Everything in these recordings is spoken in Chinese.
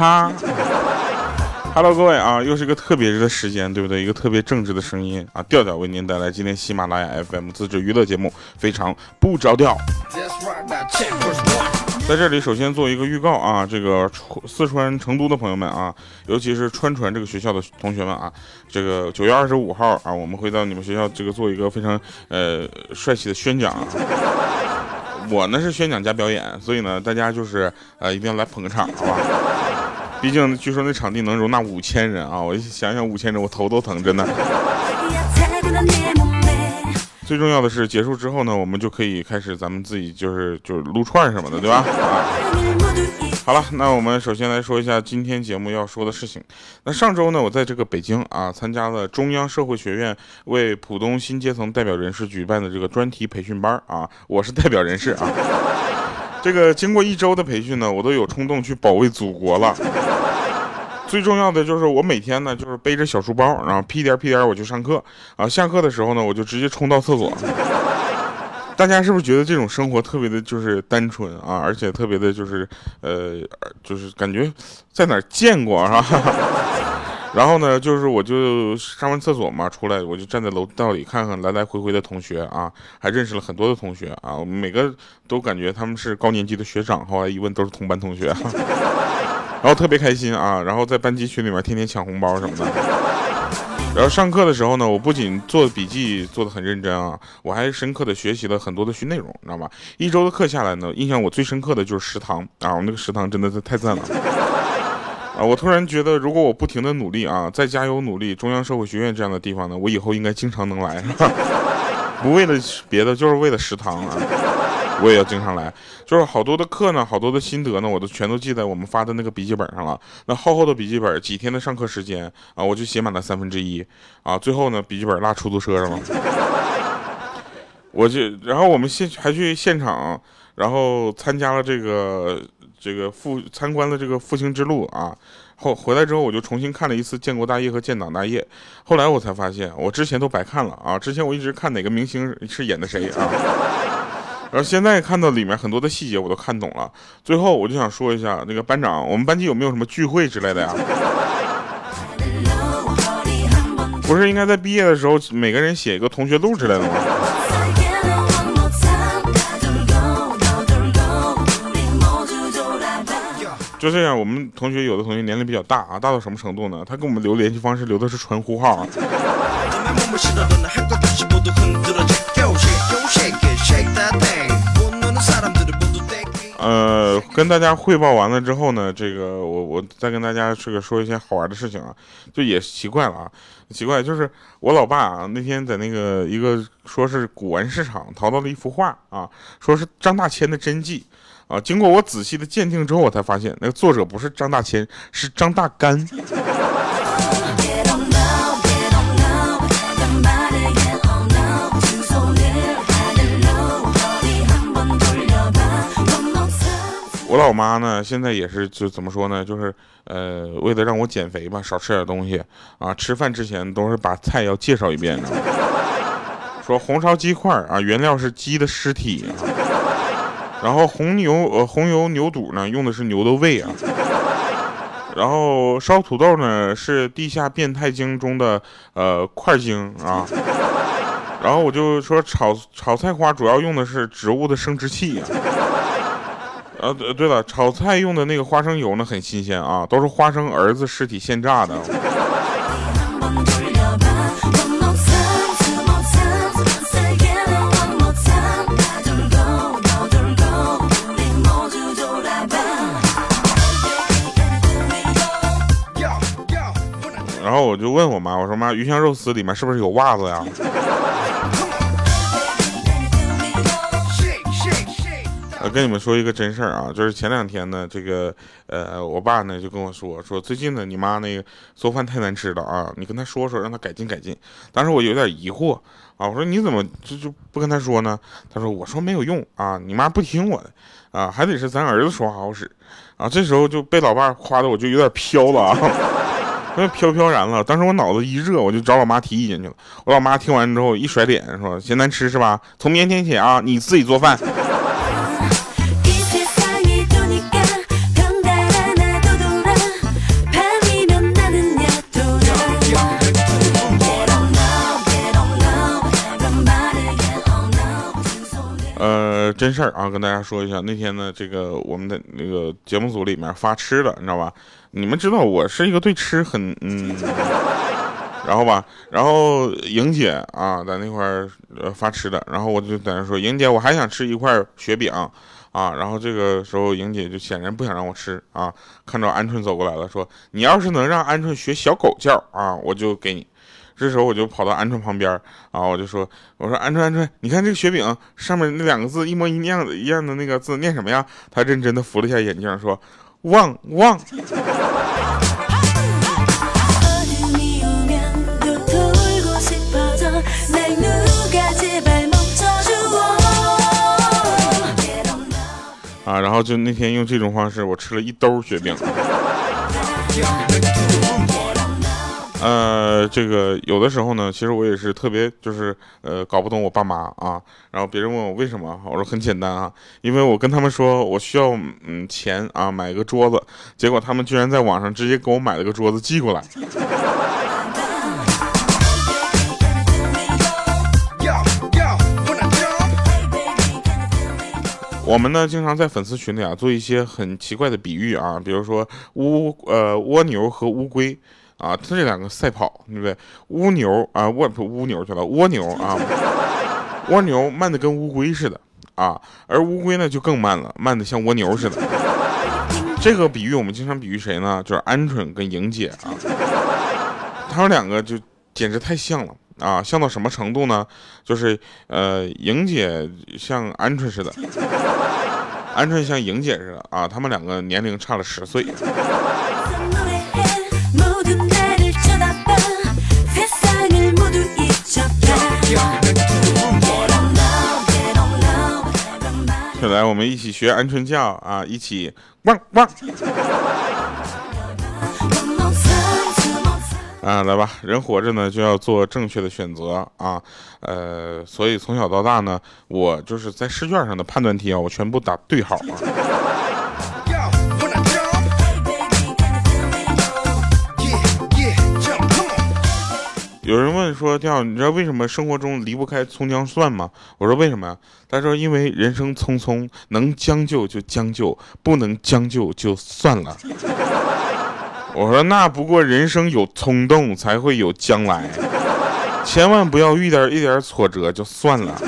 他。Hello，各位啊，又是一个特别的时间，对不对？一个特别正直的声音啊，调调为您带来今天喜马拉雅 FM 自制娱乐节目，非常不着调。在这里，首先做一个预告啊，这个四川成都的朋友们啊，尤其是川传这个学校的同学们啊，这个九月二十五号啊，我们会到你们学校这个做一个非常呃帅气的宣讲。我呢是宣讲加表演，所以呢大家就是呃一定要来捧个场，好吧？毕竟据说那场地能容纳五千人啊，我一想想五千人，我头都疼，真的。最重要的是，结束之后呢，我们就可以开始咱们自己就是就是撸串什么的，对吧？啊，好了，那我们首先来说一下今天节目要说的事情。那上周呢，我在这个北京啊，参加了中央社会学院为浦东新阶层代表人士举办的这个专题培训班啊，我是代表人士啊。这个经过一周的培训呢，我都有冲动去保卫祖国了。最重要的就是我每天呢，就是背着小书包，然后屁颠屁颠我去上课啊。下课的时候呢，我就直接冲到厕所。大家是不是觉得这种生活特别的就是单纯啊，而且特别的就是呃，就是感觉在哪见过是吧？然后呢，就是我就上完厕所嘛，出来我就站在楼道里看看来来回回的同学啊，还认识了很多的同学啊，每个都感觉他们是高年级的学长。后来一问，都是同班同学。然后特别开心啊，然后在班级群里面天天抢红包什么的。然后上课的时候呢，我不仅做笔记做的很认真啊，我还深刻的学习了很多的学内容，你知道吧？一周的课下来呢，印象我最深刻的就是食堂啊，我那个食堂真的是太赞了 啊！我突然觉得，如果我不停的努力啊，再加油努力，中央社会学院这样的地方呢，我以后应该经常能来，不为了别的，就是为了食堂啊。我也要经常来，就是好多的课呢，好多的心得呢，我都全都记在我们发的那个笔记本上了。那厚厚的笔记本，几天的上课时间啊，我就写满了三分之一啊。最后呢，笔记本落出租车上了，我就然后我们现还去现场，然后参加了这个这个复参观了这个复兴之路啊。后回来之后，我就重新看了一次建国大业和建党大业。后来我才发现，我之前都白看了啊。之前我一直看哪个明星是演的谁啊。然后现在看到里面很多的细节，我都看懂了。最后我就想说一下，那个班长，我们班级有没有什么聚会之类的呀？不是应该在毕业的时候每个人写一个同学录之类的吗？就这样，我们同学有的同学年龄比较大啊，大到什么程度呢？他给我们留联系方式留的是纯呼号。啊 呃，跟大家汇报完了之后呢，这个我我再跟大家这个说一些好玩的事情啊，就也奇怪了啊，奇怪就是我老爸啊那天在那个一个说是古玩市场淘到了一幅画啊，说是张大千的真迹啊，经过我仔细的鉴定之后，我才发现那个作者不是张大千，是张大干。我老妈呢，现在也是就怎么说呢，就是呃，为了让我减肥吧，少吃点东西啊。吃饭之前都是把菜要介绍一遍的，说红烧鸡块啊，原料是鸡的尸体，然后红牛呃红油牛肚呢用的是牛的胃啊，然后烧土豆呢是地下变态精中的呃块精啊，然后我就说炒炒菜花主要用的是植物的生殖器啊。呃，对了，炒菜用的那个花生油呢，很新鲜啊，都是花生儿子尸体现榨的。然后我就问我妈，我说妈，鱼香肉丝里面是不是有袜子呀？我跟你们说一个真事儿啊，就是前两天呢，这个呃，我爸呢就跟我说，说最近呢，你妈那个做饭太难吃了啊，你跟他说说，让他改进改进。当时我有点疑惑啊，我说你怎么就就不跟他说呢？他说我说没有用啊，你妈不听我的啊，还得是咱儿子说话好使啊。这时候就被老爸夸的我就有点飘了啊，那飘飘然了。当时我脑子一热，我就找老妈提意见去了。我老妈听完之后一甩脸说，嫌难吃是吧？从明天起啊，你自己做饭。真事儿啊，跟大家说一下。那天呢，这个我们的那个节目组里面发吃的，你知道吧？你们知道我是一个对吃很嗯，然后吧，然后莹姐啊在那块儿呃发吃的，然后我就在那说，莹姐我还想吃一块雪饼啊，然后这个时候莹姐就显然不想让我吃啊，看着鹌鹑走过来了，说你要是能让鹌鹑学小狗叫啊，我就给你。这时候我就跑到鹌鹑旁边啊，我就说：“我说鹌鹑鹌鹑，你看这个雪饼上面那两个字一模一样的一样的那个字念什么呀？”他认真的扶了一下眼镜，说：“旺旺。”啊，然后就那天用这种方式，我吃了一兜雪饼。呃，这个有的时候呢，其实我也是特别就是呃搞不懂我爸妈啊。然后别人问我为什么，我说很简单啊，因为我跟他们说我需要嗯钱啊买个桌子，结果他们居然在网上直接给我买了个桌子寄过来。我们呢经常在粉丝群里啊做一些很奇怪的比喻啊，比如说乌呃蜗牛和乌龟。啊，他这两个赛跑，对不对？蜗牛啊，蜗蜗牛去了，蜗牛啊，蜗牛慢的跟乌龟似的啊，而乌龟呢就更慢了，慢的像蜗牛似的。这个比喻我们经常比喻谁呢？就是鹌鹑跟莹姐啊，他们两个就简直太像了啊，像到什么程度呢？就是呃，莹姐像鹌鹑似的，鹌鹑像莹姐似的啊，他们两个年龄差了十岁。来，我们一起学鹌鹑叫啊！一起汪汪！啊，来吧，人活着呢就要做正确的选择啊！呃，所以从小到大呢，我就是在试卷上的判断题啊，我全部打对号啊。有人问说：“调，你知道为什么生活中离不开葱姜蒜吗？”我说：“为什么呀？”他说：“因为人生匆匆，能将就就将就，不能将就就算了。”我说：“那不过人生有冲动才会有将来，千万不要遇点一点挫折就算了。”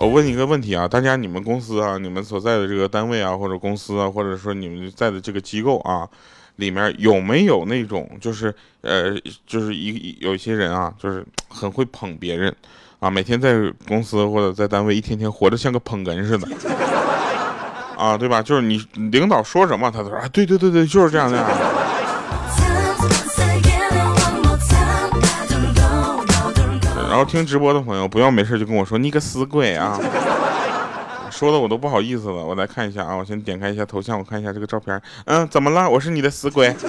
我问你一个问题啊，大家你们公司啊，你们所在的这个单位啊，或者公司啊，或者说你们在的这个机构啊，里面有没有那种就是呃，就是一有一些人啊，就是很会捧别人啊，每天在公司或者在单位一天天活得像个捧哏似的 啊，对吧？就是你领导说什么，他都说啊，对对对对，就是这样的。然后听直播的朋友不要没事就跟我说你个死鬼啊，说的我都不好意思了。我来看一下啊，我先点开一下头像，我看一下这个照片。嗯，怎么了？我是你的死鬼。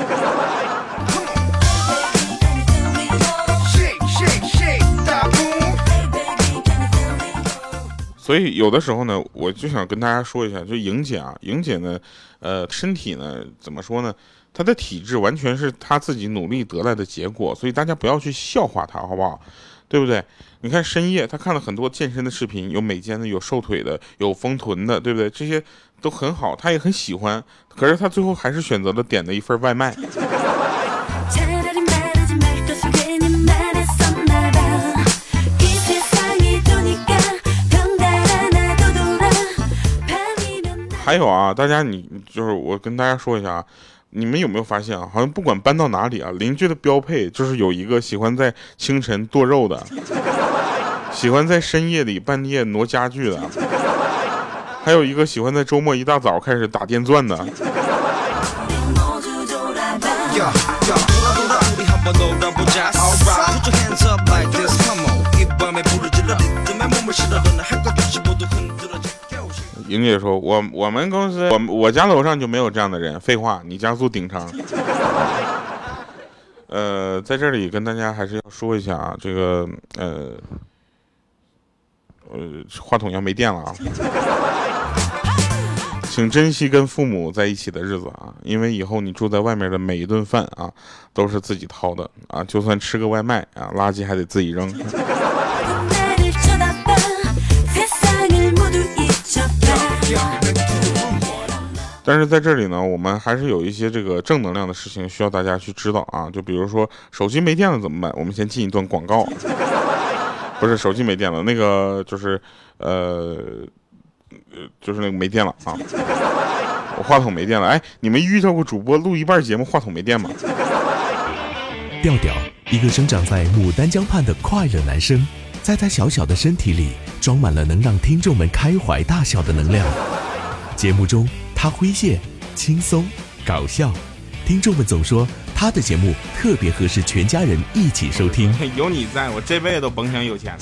所以有的时候呢，我就想跟大家说一下，就莹姐啊，莹姐呢，呃，身体呢，怎么说呢？她的体质完全是她自己努力得来的结果，所以大家不要去笑话她，好不好？对不对？你看深夜，他看了很多健身的视频，有美肩的，有瘦腿的，有丰臀的，对不对？这些都很好，他也很喜欢。可是他最后还是选择了点的一份外卖。还有啊，大家你就是我跟大家说一下啊。你们有没有发现啊？好像不管搬到哪里啊，邻居的标配就是有一个喜欢在清晨剁肉的，喜欢在深夜里半夜挪家具的，还有一个喜欢在周末一大早开始打电钻的。莹姐说：“我我们公司，我我家楼上就没有这样的人。废话，你家住顶层。呃，在这里跟大家还是要说一下啊，这个呃呃，话筒要没电了啊。请珍惜跟父母在一起的日子啊，因为以后你住在外面的每一顿饭啊，都是自己掏的啊，就算吃个外卖啊，垃圾还得自己扔。但是在这里呢，我们还是有一些这个正能量的事情需要大家去知道啊，就比如说手机没电了怎么办？我们先进一段广告。不是手机没电了，那个就是，呃，就是那个没电了啊。我话筒没电了。哎，你们遇到过主播录一半节目话筒没电吗？调调，一个生长在牡丹江畔的快乐男生，在他小小的身体里装满了能让听众们开怀大笑的能量。节目中，他诙谐、轻松、搞笑，听众们总说。他的节目特别合适全家人一起收听。有你在我这辈子都甭想有钱。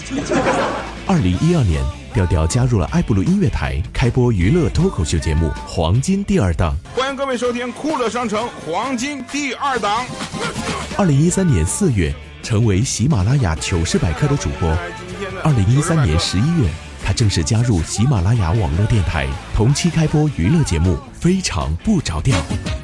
二零一二年，调调加入了爱布鲁音乐台，开播娱乐脱口秀节目《黄金第二档》。欢迎各位收听酷乐商城《黄金第二档》。二零一三年四月，成为喜马拉雅糗事百科的主播。二零一三年十一月，他正式加入喜马拉雅网络电台，同期开播娱乐节目《非常不着调》。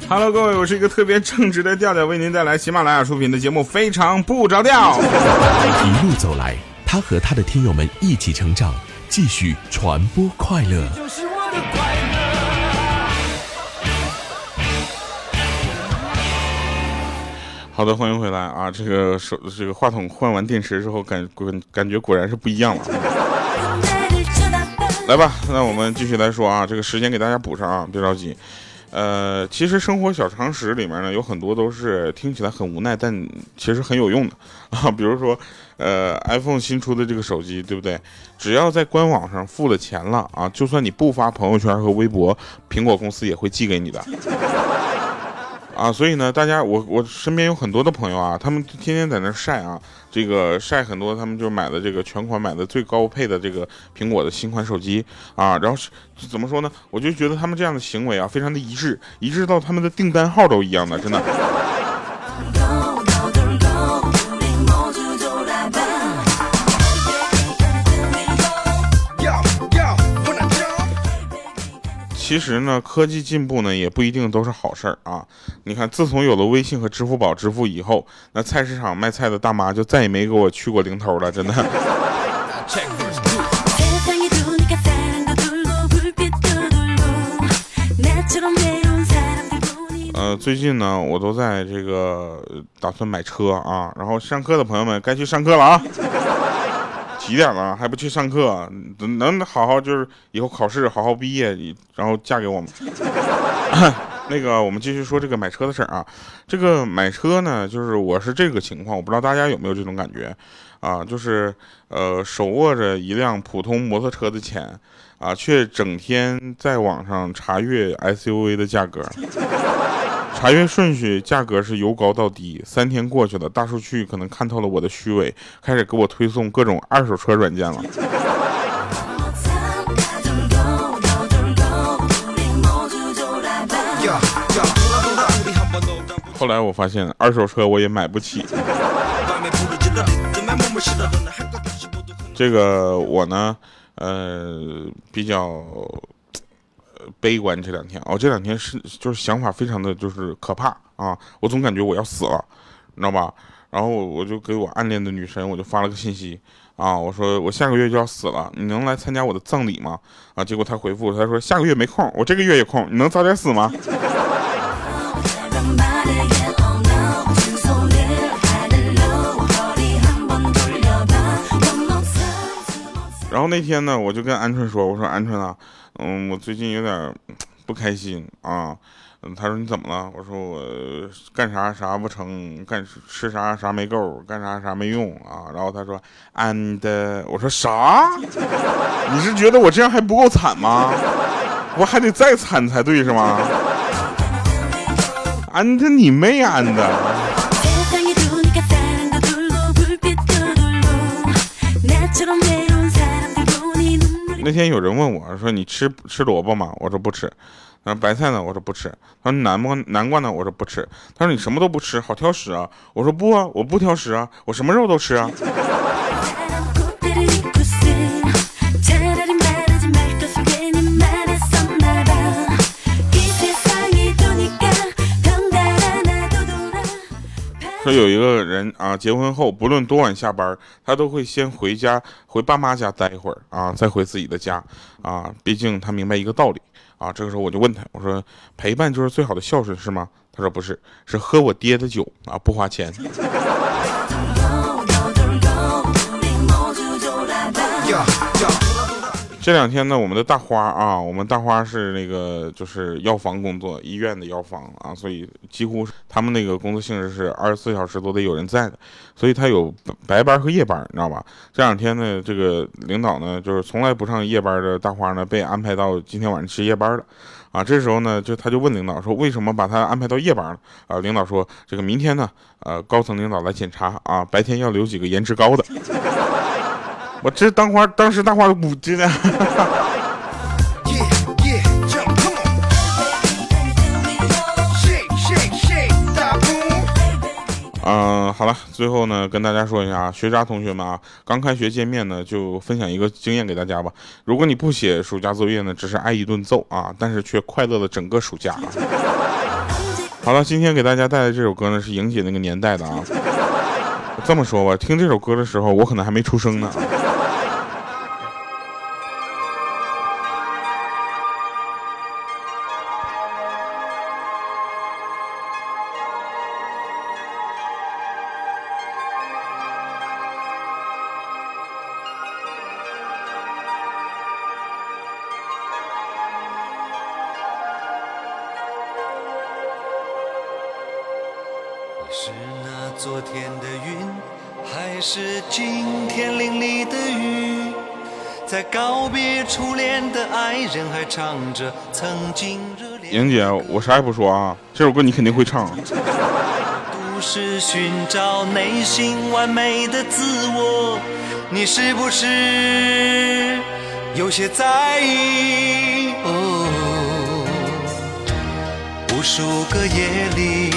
Hello，各位，我是一个特别正直的调调，为您带来喜马拉雅出品的节目《非常不着调》。一路走来，他和他的听友们一起成长，继续传播快乐。好的，欢迎回来啊！这个手这个话筒换完电池之后，感感感觉果然是不一样了。来吧，那我们继续来说啊，这个时间给大家补上啊，别着急。呃，其实生活小常识里面呢，有很多都是听起来很无奈，但其实很有用的 啊。比如说，呃，iPhone 新出的这个手机，对不对？只要在官网上付了钱了啊，就算你不发朋友圈和微博，苹果公司也会寄给你的。啊，所以呢，大家，我我身边有很多的朋友啊，他们天天在那晒啊，这个晒很多，他们就买的这个全款买的最高配的这个苹果的新款手机啊，然后是怎么说呢？我就觉得他们这样的行为啊，非常的一致，一致到他们的订单号都一样的，真的。其实呢，科技进步呢也不一定都是好事儿啊。你看，自从有了微信和支付宝支付以后，那菜市场卖菜的大妈就再也没给我去过零头了，真的。呃，最近呢，我都在这个打算买车啊，然后上课的朋友们该去上课了啊。几点了还不去上课？能能好好就是以后考试好好毕业，然后嫁给我们。那个，我们继续说这个买车的事儿啊。这个买车呢，就是我是这个情况，我不知道大家有没有这种感觉啊？就是呃，手握着一辆普通摩托车的钱啊，却整天在网上查阅 SUV 的价格。查阅顺序，价格是由高到低。三天过去了，大数据可能看透了我的虚伪，开始给我推送各种二手车软件了。后来我发现，二手车我也买不起。这个我呢，呃，比较。悲观这两天哦，这两天是就是想法非常的就是可怕啊！我总感觉我要死了，你知道吧？然后我就给我暗恋的女神，我就发了个信息啊，我说我下个月就要死了，你能来参加我的葬礼吗？啊，结果她回复她说下个月没空，我这个月有空，你能早点死吗？然后那天呢，我就跟鹌鹑说，我说鹌鹑啊。嗯，我最近有点不开心啊。他说你怎么了？我说我干啥啥不成，干吃啥啥没够，干啥啥没用啊。然后他说，and 我说啥？你是觉得我这样还不够惨吗？我还得再惨才对是吗？and 你妹 and。那天有人问我说：“你吃吃萝卜吗？”我说不吃。他说：“白菜呢？”我说不吃。他说：“南瓜南瓜呢？”我说不吃。他说：“你什么都不吃，好挑食啊！”我说：“不啊，我不挑食啊，我什么肉都吃啊。”说有一个人啊，结婚后不论多晚下班，他都会先回家回爸妈家待一会儿啊，再回自己的家啊。毕竟他明白一个道理啊。这个时候我就问他，我说陪伴就是最好的孝顺是吗？他说不是，是喝我爹的酒啊，不花钱。这两天呢，我们的大花啊，我们大花是那个就是药房工作，医院的药房啊，所以几乎他们那个工作性质是二十四小时都得有人在的，所以他有白班和夜班，你知道吧？这两天呢，这个领导呢，就是从来不上夜班的大花呢，被安排到今天晚上值夜班了，啊，这时候呢，就他就问领导说，为什么把他安排到夜班了？啊，领导说，这个明天呢，呃，高层领导来检查啊，白天要留几个颜值高的。我这当花，当时大花都不知道。嗯，好了，最后呢，跟大家说一下啊，学渣同学们啊，刚开学见面呢，就分享一个经验给大家吧。如果你不写暑假作业呢，只是挨一顿揍啊，但是却快乐了整个暑假。好了，今天给大家带来这首歌呢，是莹姐那个年代的啊。这么说吧，听这首歌的时候，我可能还没出生呢。是那昨天的云，还是今天淋漓的雨？在告别初恋的爱人，还唱着曾经热烈。莹姐，我啥也不说啊，这首歌你肯定会唱。都是寻找内心完美的自我，你是不是有些在意？哦，无数个夜里。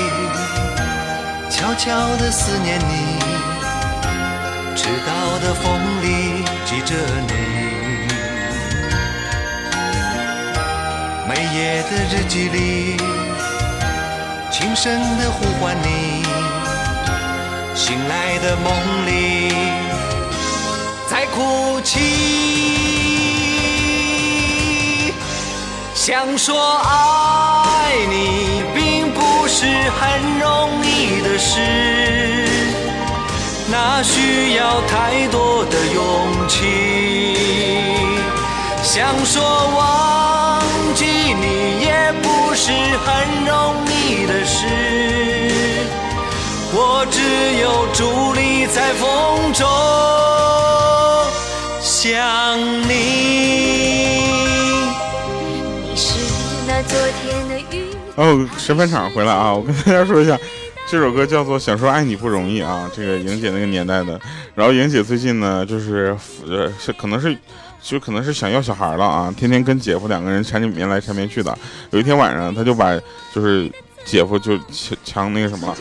悄悄地思念你，迟到的风里记着你，每夜的日记里，轻声地呼唤你，醒来的梦里在哭泣，想说爱你并是很容易。的事，那需要太多的勇气。想说忘记你，也不是很容易的事。我只有伫立在风中想你。你是那昨天的雨。哦，神返场回来啊！我跟大家说一下。这首歌叫做《想说爱你不容易》啊，这个莹姐那个年代的。然后莹姐最近呢，就是呃，是可能是，就可能是想要小孩了啊，天天跟姐夫两个人缠绵来缠绵去的。有一天晚上，她就把就是姐夫就强强那个什么，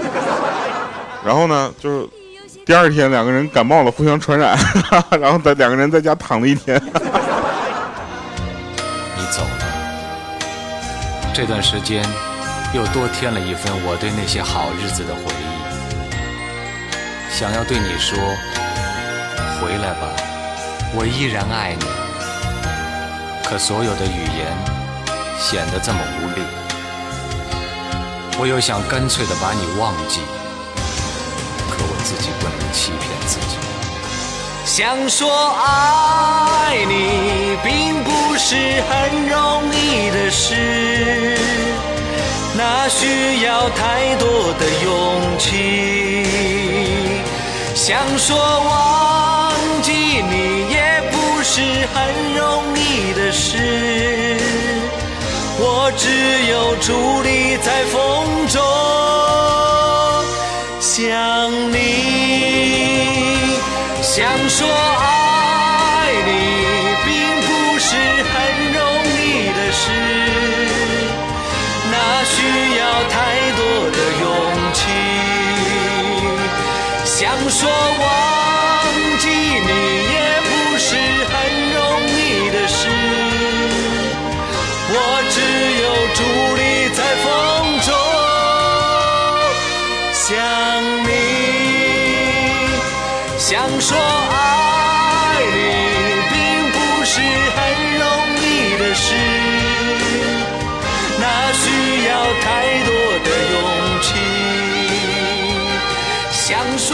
然后呢，就是第二天两个人感冒了，互相传染，然后在两个人在家躺了一天。你走了，这段时间。又多添了一份我对那些好日子的回忆，想要对你说，回来吧，我依然爱你。可所有的语言显得这么无力，我又想干脆的把你忘记，可我自己不能欺骗自己。想说爱你，并不是很容易的事。那需要太多的勇气，想说忘记你也不是很容易的事。我只有伫立在风中想你，想说爱你想说爱你并不是很容易的事那需要太多的勇气。想说